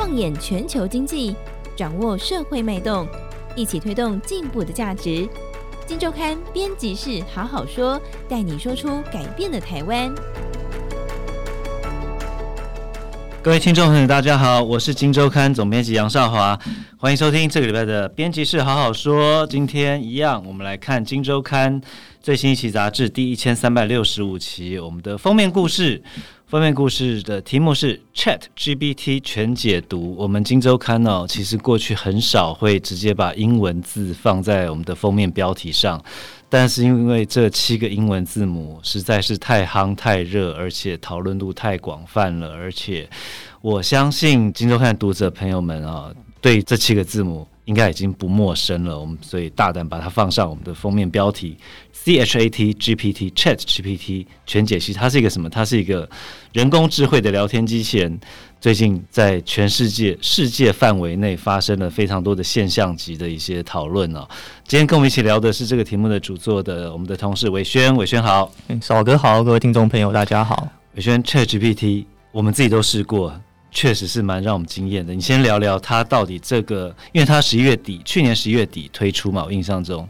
放眼全球经济，掌握社会脉动，一起推动进步的价值。金周刊编辑室好好说，带你说出改变的台湾。各位听众朋友，大家好，我是金周刊总编辑杨少华，欢迎收听这个礼拜的编辑室好好说。今天一样，我们来看金周刊最新一期杂志第一千三百六十五期，我们的封面故事。封面故事的题目是 ChatGPT 全解读。我们金周刊呢，其实过去很少会直接把英文字放在我们的封面标题上，但是因为这七个英文字母实在是太夯太热，而且讨论度太广泛了，而且我相信金周刊读者朋友们啊，对这七个字母。应该已经不陌生了，我们所以大胆把它放上我们的封面标题：C H A T G P T Chat G P T 全解析。它是一个什么？它是一个人工智慧的聊天机器人。最近在全世界世界范围内发生了非常多的现象级的一些讨论哦。今天跟我们一起聊的是这个题目的主作的我们的同事伟轩，伟轩好，少哥好，各位听众朋友大家好。伟轩 Chat G P T 我们自己都试过。确实是蛮让我们惊艳的。你先聊聊它到底这个，因为它十一月底，去年十一月底推出嘛，我印象中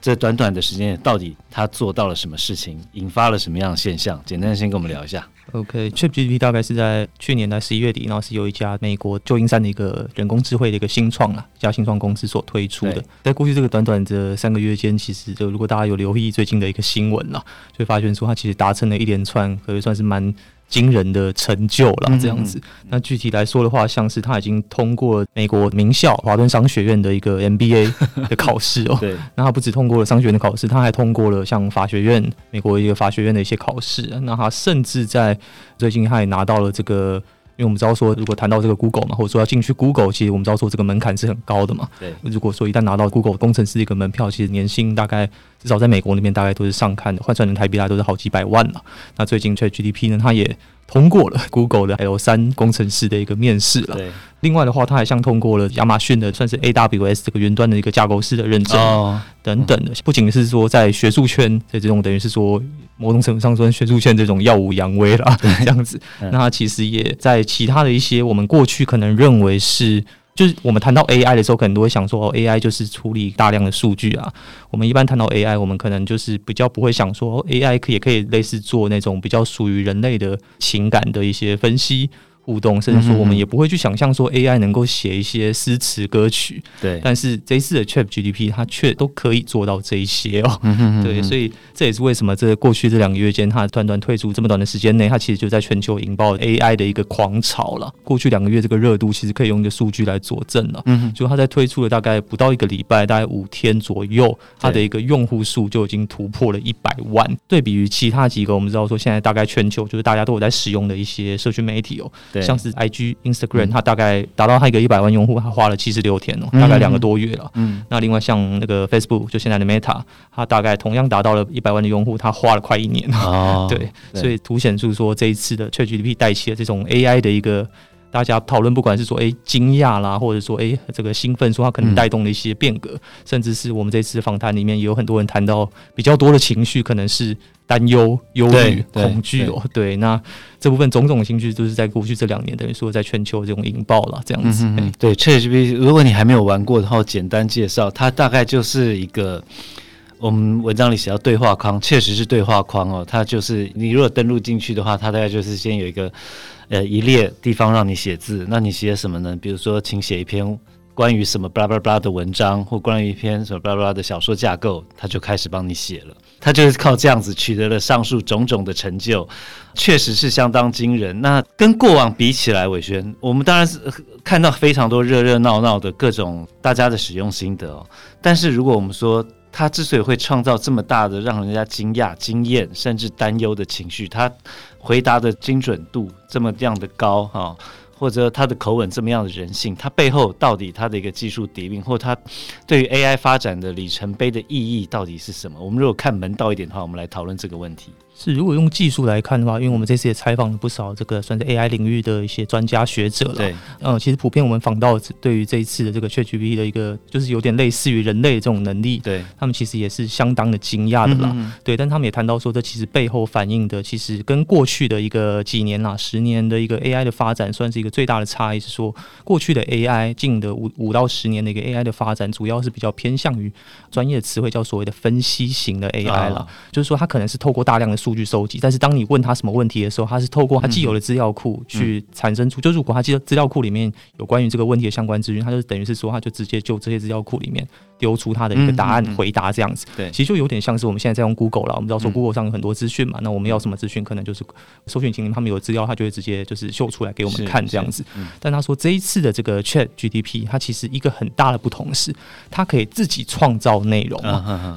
这短短的时间到底它做到了什么事情，引发了什么样的现象？简单先跟我们聊一下。OK，ChatGPT 大概是在去年的十一月底，然后是由一家美国旧金山的一个人工智慧的一个新创啊，一家新创公司所推出的。在过去这个短短的三个月间，其实就如果大家有留意最近的一个新闻了，就会发现说它其实达成了一连串可以算是蛮。惊人的成就了，这样子。嗯嗯，那具体来说的话，像是他已经通过美国名校华顿商学院的一个 MBA 的考试哦。对。那他不止通过了商学院的考试，他还通过了像法学院美国一个法学院的一些考试。那他甚至在最近他也拿到了这个。因为我们知道说，如果谈到这个 Google 嘛，或者说要进去 Google，其实我们知道说这个门槛是很高的嘛。对。如果说一旦拿到 Google 工程师的一个门票，其实年薪大概至少在美国那边大概都是上看的，换算成台币大概都是好几百万了。那最近 ChatGPT 呢，它也通过了 Google 的 L 三工程师的一个面试了。对。另外的话，它还像通过了亚马逊的算是 AWS 这个云端的一个架构师的认证。哦。等等的，不仅是说在学术圈在这种，等于是说。某种程度上说，学术圈这种耀武扬威了，这样子。那他其实也在其他的一些我们过去可能认为是，就是我们谈到 AI 的时候，可能都会想说哦，AI 就是处理大量的数据啊。我们一般谈到 AI，我们可能就是比较不会想说，AI 可以也可以类似做那种比较属于人类的情感的一些分析。互动，甚至说我们也不会去想象说 AI 能够写一些诗词歌曲，对。但是这一次的 ChatGPT 它却都可以做到这一些哦，对。所以这也是为什么这过去这两个月间，它短短退出这么短的时间内，它其实就在全球引爆 AI 的一个狂潮了。过去两个月这个热度其实可以用一个数据来佐证了，嗯，就它在推出了大概不到一个礼拜，大概五天左右，它的一个用户数就已经突破了一百万。对比于其他几个，我们知道说现在大概全球就是大家都有在使用的一些社区媒体哦。像是 IG、Instagram，它大概达到它一个一百万用户，它花了七十六天哦，大概两个多月了。嗯，那另外像那个 Facebook，就现在的 Meta，它大概同样达到了一百万的用户，它花了快一年。哦，对，所以凸显出说这一次的 ChatGPT 带起了这种 AI 的一个。大家讨论，不管是说诶惊讶啦，或者说诶这个兴奋，说它可能带动了一些变革，嗯、甚至是我们这次访谈里面也有很多人谈到比较多的情绪，可能是担忧、忧虑、恐惧哦。对，那这部分种种情绪都是在过去这两年等于说在全球这种引爆了这样子。对，ChatGPT，如果你还没有玩过的话，简单介绍，它大概就是一个我们文章里写到对话框，确实是对话框哦。它就是你如果登录进去的话，它大概就是先有一个。呃，一列地方让你写字，那你写什么呢？比如说，请写一篇关于什么巴拉巴拉的文章，或关于一篇什么巴拉巴拉的小说架构，他就开始帮你写了。他就是靠这样子取得了上述种种的成就，确实是相当惊人。那跟过往比起来，伟轩，我们当然是看到非常多热热闹闹的各种大家的使用心得哦。但是如果我们说，他之所以会创造这么大的让人家惊讶、惊艳，甚至担忧的情绪，他回答的精准度这么样的高哈，或者他的口吻这么样的人性，他背后到底他的一个技术底蕴，或他对于 AI 发展的里程碑的意义到底是什么？我们如果看门道一点的话，我们来讨论这个问题。是，如果用技术来看的话，因为我们这次也采访了不少这个算是 AI 领域的一些专家学者了。对，嗯，其实普遍我们访到对于这一次的这个 ChatGPT 的一个，就是有点类似于人类的这种能力，对他们其实也是相当的惊讶的啦。嗯嗯对，但他们也谈到说，这其实背后反映的，其实跟过去的一个几年啦、十年的一个 AI 的发展，算是一个最大的差异，是说过去的 AI 近的五五到十年的一个 AI 的发展，主要是比较偏向于专业词汇叫所谓的分析型的 AI 了，哦、就是说它可能是透过大量的数数据收集，但是当你问他什么问题的时候，他是透过他既有的资料库去产生出。就如果他记得资料库里面有关于这个问题的相关资讯，他就等于是说，他就直接就这些资料库里面。丢出他的一个答案回答这样子，对，其实就有点像是我们现在在用 Google 了。我们知道说 Google 上有很多资讯嘛，那我们要什么资讯，可能就是搜寻引擎他们有资料，他就会直接就是秀出来给我们看这样子。但他说这一次的这个 Chat GPT，它其实一个很大的不同是，它可以自己创造内容。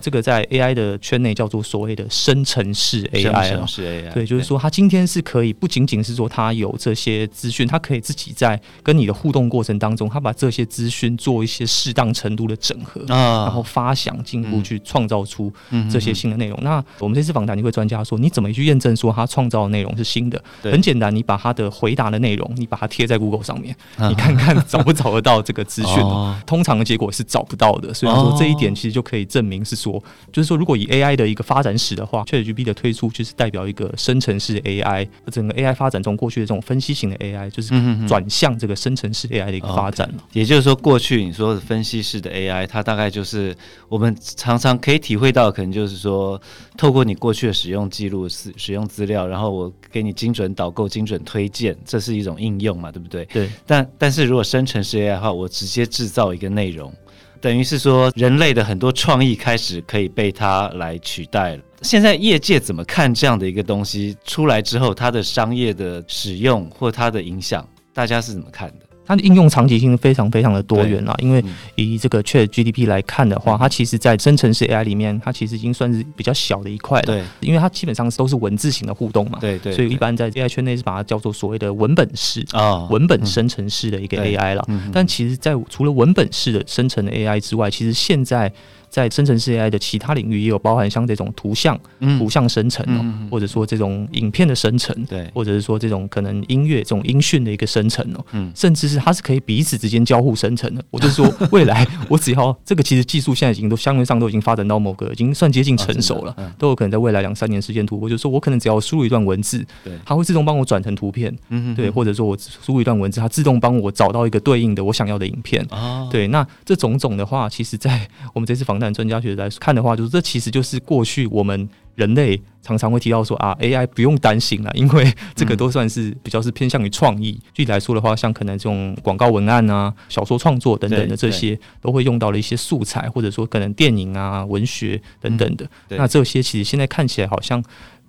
这个在 AI 的圈内叫做所谓的生成式 AI AI。对，就是说他今天是可以不仅仅是说他有这些资讯，他可以自己在跟你的互动过程当中，他把这些资讯做一些适当程度的整合。然后发想进一步去创造出这些新的内容。那我们这次访谈，你会专家说，你怎么去验证说他创造的内容是新的？很简单，你把他的回答的内容，你把它贴在 Google 上面，你看看找不找得到这个资讯。通常的结果是找不到的。所以说这一点其实就可以证明是说，就是说如果以 AI 的一个发展史的话，ChatGPT 的推出就是代表一个生成式 AI，整个 AI 发展中过去的这种分析型的 AI 就是转向这个生成式 AI 的一个发展了。也就是说，过去你说的分析式的 AI，它大概就是。是我们常常可以体会到，可能就是说，透过你过去的使用记录、使使用资料，然后我给你精准导购、精准推荐，这是一种应用嘛，对不对？对。但但是如果生成式 AI 的话，我直接制造一个内容，等于是说，人类的很多创意开始可以被它来取代了。现在业界怎么看这样的一个东西出来之后，它的商业的使用或它的影响，大家是怎么看的？它的应用场景性非常非常的多元啦，因为以这个 ChatGPT 来看的话，它其实在生成式 AI 里面，它其实已经算是比较小的一块了。对，因为它基本上都是文字型的互动嘛。对对。所以一般在 AI 圈内是把它叫做所谓的文本式啊，文本生成式的一个 AI 了。但其实，在除了文本式的生成的 AI 之外，其实现在。在生成式 AI 的其他领域，也有包含像这种图像、图像生成哦，或者说这种影片的生成，对，或者是说这种可能音乐、这种音讯的一个生成哦，嗯，甚至是它是可以彼此之间交互生成的。我就是说，未来 我只要这个，其实技术现在已经都相对上都已经发展到某个已经算接近成熟了，都有可能在未来两三年时间突破。就是说我可能只要输入一段文字，对，它会自动帮我转成图片，嗯，对，或者说我输入一段文字，它自动帮我找到一个对应的我想要的影片，哦，对，那这种种的话，其实在我们这次访谈专家学者来。看的话，就是这其实就是过去我们人类常常会提到说啊，AI 不用担心了，因为这个都算是比较是偏向于创意。具体来说的话，像可能这种广告文案啊、小说创作等等的这些，都会用到了一些素材，或者说可能电影啊、文学等等的。那这些其实现在看起来好像，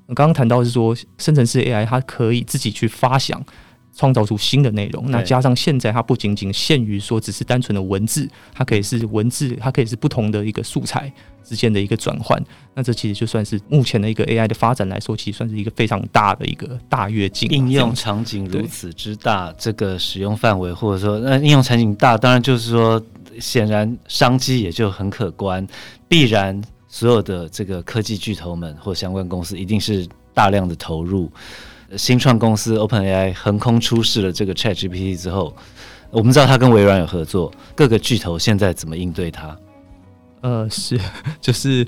刚刚谈到是说，生成式 AI 它可以自己去发想。创造出新的内容，那加上现在它不仅仅限于说只是单纯的文字，它可以是文字，它可以是不同的一个素材之间的一个转换。那这其实就算是目前的一个 AI 的发展来说，其实算是一个非常大的一个大跃进。应用场景如此之大，这个使用范围或者说那应用场景大，当然就是说显然商机也就很可观，必然所有的这个科技巨头们或相关公司一定是大量的投入。新创公司 OpenAI 横空出世了这个 ChatGPT 之后，我们知道它跟微软有合作，各个巨头现在怎么应对它？呃，是，就是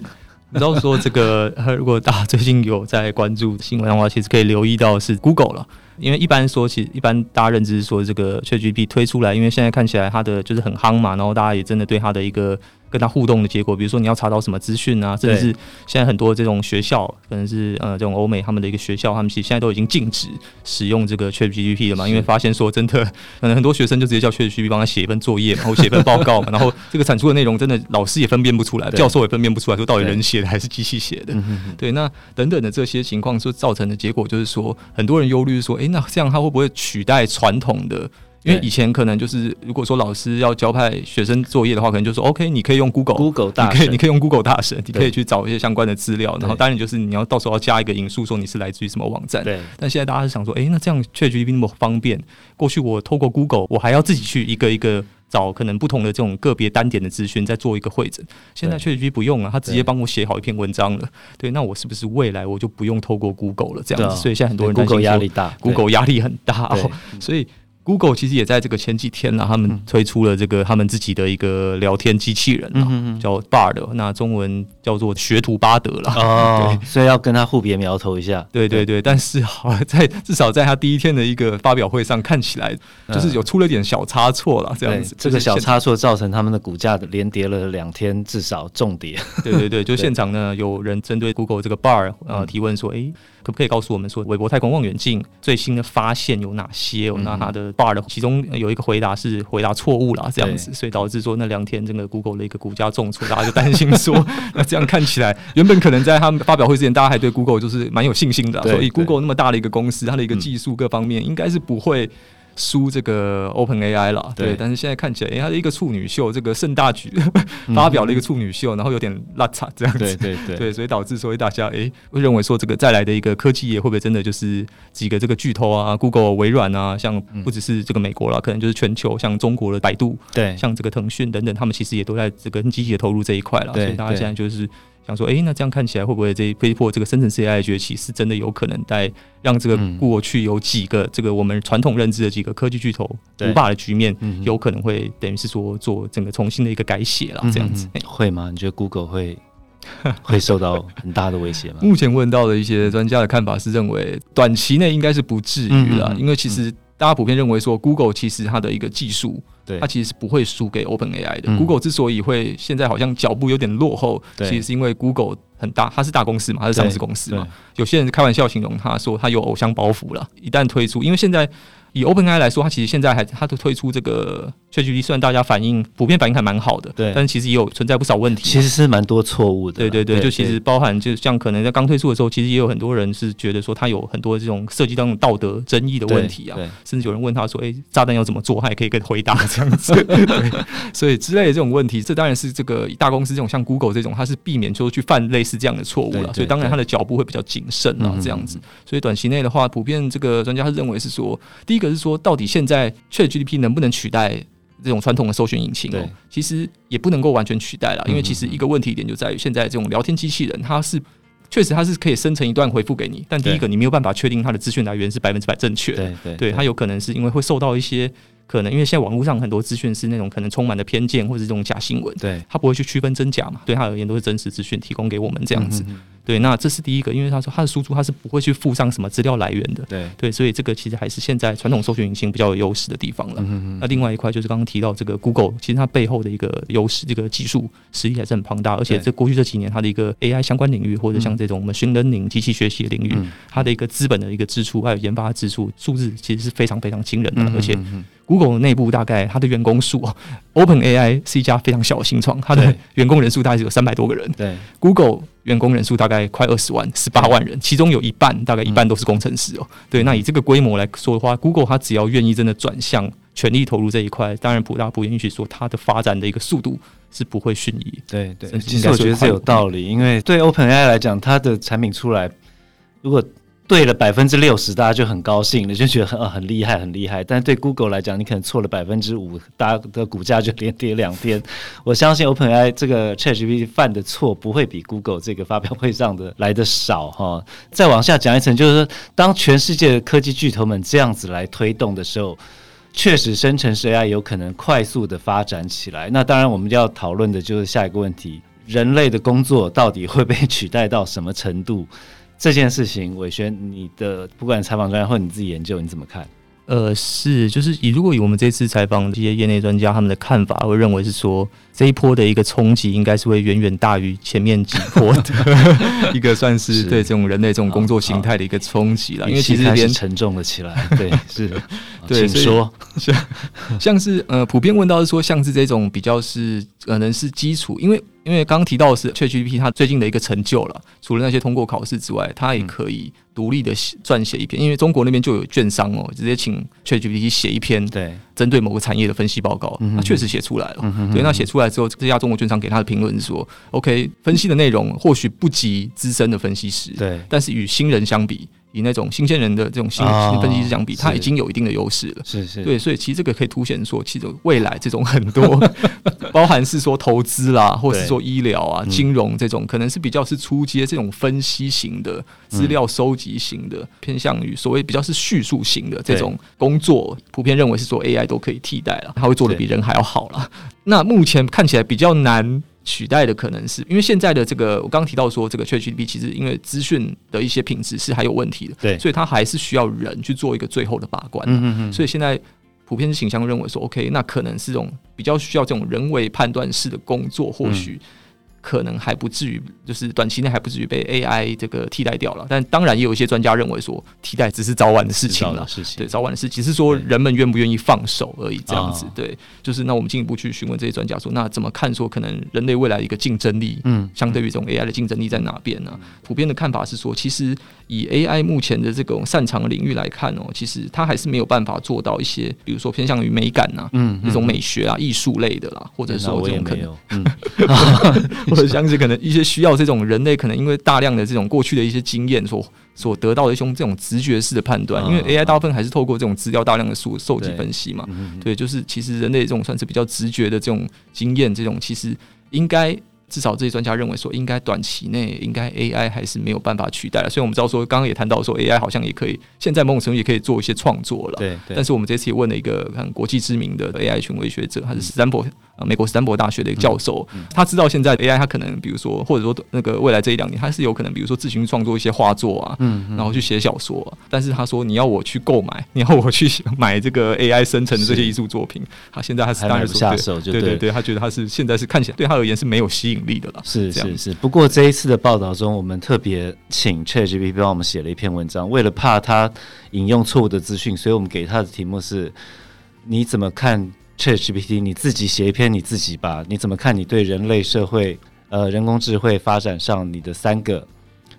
你知道说这个，如果大家最近有在关注新闻的话，其实可以留意到是 Google 了，因为一般说，其实一般大家认知说这个 ChatGPT 推出来，因为现在看起来它的就是很夯嘛，然后大家也真的对它的一个。跟他互动的结果，比如说你要查到什么资讯啊，甚至是现在很多这种学校，可能是呃这种欧美他们的一个学校，他们其实现在都已经禁止使用这个 ChatGPT 了嘛，因为发现说真的，可能很多学生就直接叫 ChatGPT 帮他写一 份作业，然后写一份报告嘛，然后这个产出的内容真的老师也分辨不出来，教授也分辨不出来，说到底人写的还是机器写的。对，那等等的这些情况，所造成的结果就是说，很多人忧虑说，诶，那这样他会不会取代传统的？因为以前可能就是如果说老师要交派学生作业的话，可能就说 OK，你可以用 Google，Google 大神，你可以你可以用 Google 大神，你可以去找一些相关的资料，然后当然就是你要到时候要加一个引述，说你是来自于什么网站。对。但现在大家是想说，哎，那这样 ChatGPT 那么方便，过去我透过 Google，我还要自己去一个一个找可能不同的这种个别单点的资讯，再做一个会诊。现在 ChatGPT 不用了，他直接帮我写好一篇文章了。对。对，那我是不是未来我就不用透过 Google 了？这样子，所以现在很多人 Google 压力大，Google 压力很大哦，所以。Google 其实也在这个前几天呢，他们推出了这个他们自己的一个聊天机器人，嗯、叫 Bard，那中文叫做学徒巴德了。哦，所以要跟他互别苗头一下。对对对，但是好 在至少在他第一天的一个发表会上，看起来就是有出了点小差错了，这样子。这个小差错造成他们的股价连跌了两天，至少重跌。对对对，就 现场呢，有人针对 Google 这个 Bard 呃提问说，哎。可不可以告诉我们说，韦伯太空望远镜最新的发现有哪些？嗯、那它的 bar 的其中有一个回答是回答错误了，这样子，所以导致说那两天整个 Google 的一个股价重挫，大家就担心说，那这样看起来，原本可能在他们发表会之前，大家还对 Google 就是蛮有信心的，所以 Google 那么大的一个公司，它的一个技术各方面应该是不会。输这个 Open AI 了，对，但是现在看起来，哎，它是一个处女秀，这个盛大举发表了一个处女秀，然后有点拉差这样子，对对对，对，所以导致所以大家哎会认为说这个再来的一个科技业会不会真的就是几个这个巨头啊，Google、微软啊，像不只是这个美国了，可能就是全球，像中国的百度，对，像这个腾讯等等，他们其实也都在这个积极的投入这一块了，所以大家现在就是。想说，哎、欸，那这样看起来会不会这一被迫这个生成式 AI 崛起是真的有可能在让这个过去有几个这个我们传统认知的几个科技巨头独霸的局面，有可能会等于是说做整个重新的一个改写了，这样子、欸、会吗？你觉得 Google 会会受到很大的威胁吗？目前问到的一些专家的看法是认为短期内应该是不至于了，因为其实大家普遍认为说 Google 其实它的一个技术。对，它其实是不会输给 Open AI 的。嗯、Google 之所以会现在好像脚步有点落后，其实是因为 Google 很大，它是大公司嘛，它是上市公司嘛。有些人开玩笑形容它说它有偶像包袱了。一旦推出，因为现在。以 OpenAI 来说，它其实现在还它都推出这个 ChatGPT，虽然大家反应普遍反应还蛮好的，对，但是其实也有存在不少问题。其实是蛮多错误的。对对对，就其实包含，就像可能在刚推出的时候，其实也有很多人是觉得说它有很多这种涉及到道德争议的问题啊，甚至有人问他说：“哎、欸，炸弹要怎么做？”他也可以跟回答这样子。对，所以之类的这种问题，这当然是这个大公司这种像 Google 这种，它是避免说去犯类似这样的错误了。所以当然他的脚步会比较谨慎啊，这样子。所以短期内的话，普遍这个专家认为是说，第一个是说到底现在 ChatGPT 能不能取代这种传统的搜寻引擎？哦，其实也不能够完全取代了，因为其实一个问题点就在于，现在这种聊天机器人，它是确实它是可以生成一段回复给你，但第一个你没有办法确定它的资讯来源是百分之百正确的，对对，它有可能是因为会受到一些可能，因为现在网络上很多资讯是那种可能充满了偏见或者这种假新闻，对，他不会去区分真假嘛，对他而言都是真实资讯提供给我们这样子。对，那这是第一个，因为他说他的输出他是不会去附上什么资料来源的。对对，所以这个其实还是现在传统搜寻引擎比较有优势的地方了。那另外一块就是刚刚提到这个 Google，其实它背后的一个优势，这个技术实力还是很庞大，而且这过去这几年它的一个 AI 相关领域，或者像这种我们 machine learning 机器学习的领域，它的一个资本的一个支出还有研发支出数字，其实是非常非常惊人的，而且。Google 内部大概它的员工数，OpenAI 是一家非常小的新创，它的员工人数大概只有三百多个人。对，Google 员工人数大概快二十万，十八万人，其中有一半大概一半都是工程师哦。对，那以这个规模来说的话，Google 它只要愿意真的转向全力投入这一块，当然普大不允许说它的发展的一个速度是不会逊于。对对，其实我觉得是有道理，因为对 OpenAI 来讲，它的产品出来如果。对了百分之六十，大家就很高兴了，就觉得很很厉害，很厉害。但对 Google 来讲，你可能错了百分之五，大家的股价就连跌两天。我相信 OpenAI 这个 ChatGPT 犯的错不会比 Google 这个发表会上的来的少哈。再往下讲一层，就是说，当全世界的科技巨头们这样子来推动的时候，确实生成式 AI 有可能快速的发展起来。那当然，我们就要讨论的就是下一个问题：人类的工作到底会被取代到什么程度？这件事情，伟轩，你的不管采访专家或你自己研究，你怎么看？呃，是，就是以如果以我们这次采访这些业内专家他们的看法，会认为是说，这一波的一个冲击，应该是会远远大于前面几波的 一个算是对这种人类这种工作形态的一个冲击了。因为其实连沉重了起来，对，是，对，请说，像像是呃，普遍问到是说，像是这种比较是可能是基础，因为。因为刚刚提到的是 ChatGPT 它最近的一个成就了，除了那些通过考试之外，它也可以独立的撰写一篇。因为中国那边就有券商哦，直接请 ChatGPT 写一篇对针对某个产业的分析报告，他确实写出来了。对，那写出来之后，这家中国券商给他的评论是说：“OK，分析的内容或许不及资深的分析师，对，但是与新人相比。”以那种新鲜人的这种新新分析师相比，他已经有一定的优势了。是是，对，所以其实这个可以凸显说，其实未来这种很多，包含是说投资啦，或是说医疗啊、金融这种，可能是比较是初阶这种分析型的、资料收集型的，偏向于所谓比较是叙述型的这种工作，普遍认为是说 AI 都可以替代了，它会做的比人还要好了。那目前看起来比较难。取代的可能是因为现在的这个，我刚刚提到说，这个 ChatGPT 其实因为资讯的一些品质是还有问题的，对，所以它还是需要人去做一个最后的把关。嗯嗯嗯。所以现在普遍是倾向认为说，OK，那可能是这种比较需要这种人为判断式的工作，或许。可能还不至于，就是短期内还不至于被 AI 这个替代掉了。但当然也有一些专家认为说，替代只是早晚的事情了。对，早晚的事，只是说人们愿不愿意放手而已。这样子，对，就是那我们进一步去询问这些专家说，那怎么看说可能人类未来的一个竞争力，嗯，相对于这种 AI 的竞争力在哪边呢？普遍的看法是说，其实以 AI 目前的这种擅长的领域来看哦，其实它还是没有办法做到一些，比如说偏向于美感呐，嗯，这种美学啊、艺术类的啦，或者说这种可能，嗯。或者像是可能一些需要这种人类可能因为大量的这种过去的一些经验所所得到的一种这种直觉式的判断，因为 AI 大部分还是透过这种资料大量的数收集分析嘛，对，就是其实人类这种算是比较直觉的这种经验，这种其实应该。至少这些专家认为说，应该短期内应该 AI 还是没有办法取代了。所以我们知道说，刚刚也谈到说，AI 好像也可以，现在某种程度也可以做一些创作了。对。但是我们这次也问了一个很国际知名的 AI 权威学者，他是斯坦福啊，美国斯坦福大学的一个教授。他知道现在 AI 他可能，比如说或者说那个未来这一两年，他是有可能，比如说自行创作一些画作啊，然后去写小说。但是他说，你要我去购买，你要我去买这个 AI 生成的这些艺术作品，他现在他是当然下手，对对对，他觉得他是现在是看起来对他而言是没有吸引力的了。是是是，不过这一次的报道中，我们特别请 ChatGPT 帮我们写了一篇文章，为了怕他引用错误的资讯，所以我们给他的题目是：你怎么看 ChatGPT？你自己写一篇你自己吧。你怎么看？你对人类社会呃人工智慧发展上你的三个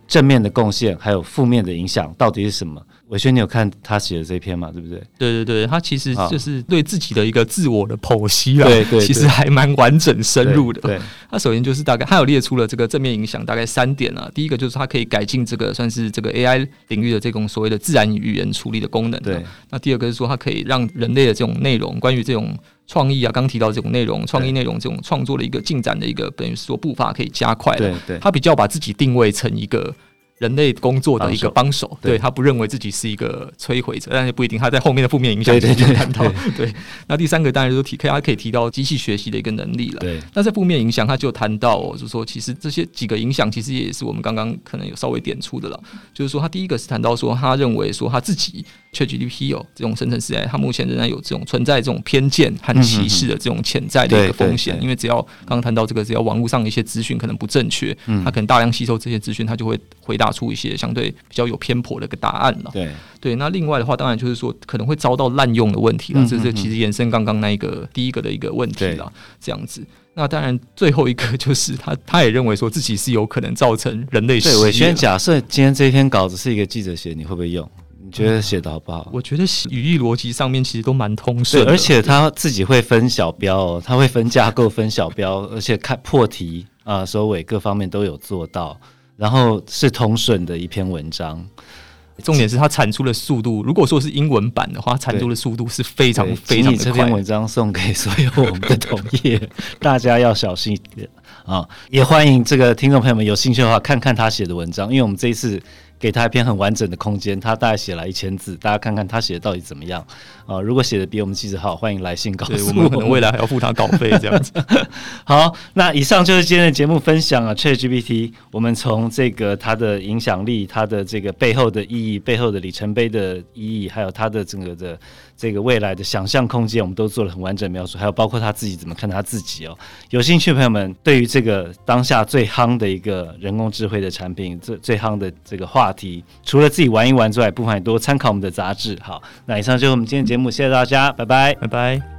正面的贡献，还有负面的影响到底是什么？玮轩，你有看他写的这篇嘛？对不对？对对对，他其实就是对自己的一个自我的剖析啊，对对，其实还蛮完整深入的。对，他首先就是大概他有列出了这个正面影响，大概三点啊。第一个就是它可以改进这个算是这个 AI 领域的这种所谓的自然语言处理的功能。对，那第二个是说它可以让人类的这种内容，关于这种创意啊，刚提到这种内容、创意内容这种创作的一个进展的一个等于说步伐可以加快。对对，他比较把自己定位成一个。人类工作的一个帮手，对，他不认为自己是一个摧毁者，但是不一定。他在后面的负面影响就谈到，对。那第三个当然就是提，他可以提到机器学习的一个能力了。对。那在负面影响，他就谈到，就是说，其实这些几个影响，其实也是我们刚刚可能有稍微点出的了。就是说，他第一个是谈到说，他认为说他自己。ChatGPT 哦，这种生成式 AI，它目前仍然有这种存在这种偏见和歧视的这种潜在的一个风险。因为只要刚刚谈到这个，只要网络上的一些资讯可能不正确，它可能大量吸收这些资讯，它就会回答出一些相对比较有偏颇的一个答案了。对对，那另外的话，当然就是说可能会遭到滥用的问题了。这这其实延伸刚刚那一个第一个的一个问题了。这样子，那当然最后一个就是他他也认为说自己是有可能造成人类。对，我先，假设今天这篇稿子是一个记者写，你会不会用？你觉得写的好不好？我觉得语义逻辑上面其实都蛮通顺，而且他自己会分小标哦，他会分架构、分小标，而且看破题啊、收尾各方面都有做到，然后是通顺的一篇文章。重点是他产出的速度，如果说是英文版的话，产出的速度是非常非常的快。这篇文章送给所有我们的同业，大家要小心一点啊！也欢迎这个听众朋友们有兴趣的话，看看他写的文章，因为我们这一次。给他一篇很完整的空间，他大概写了一千字，大家看看他写的到底怎么样啊？如果写的比我们记者好，欢迎来信告诉我们，我们未来还要付他稿费这样子。好，那以上就是今天的节目分享啊，ChatGPT，我们从这个它的影响力、它的这个背后的意义、背后的里程碑的意义，还有它的整个的这个未来的想象空间，我们都做了很完整描述，还有包括他自己怎么看他自己哦。有兴趣的朋友们，对于这个当下最夯的一个人工智慧的产品，最最夯的这个话题，除了自己玩一玩之外，不妨也多参考我们的杂志。好，那以上就是我们今天节目，谢谢大家，拜拜，拜拜。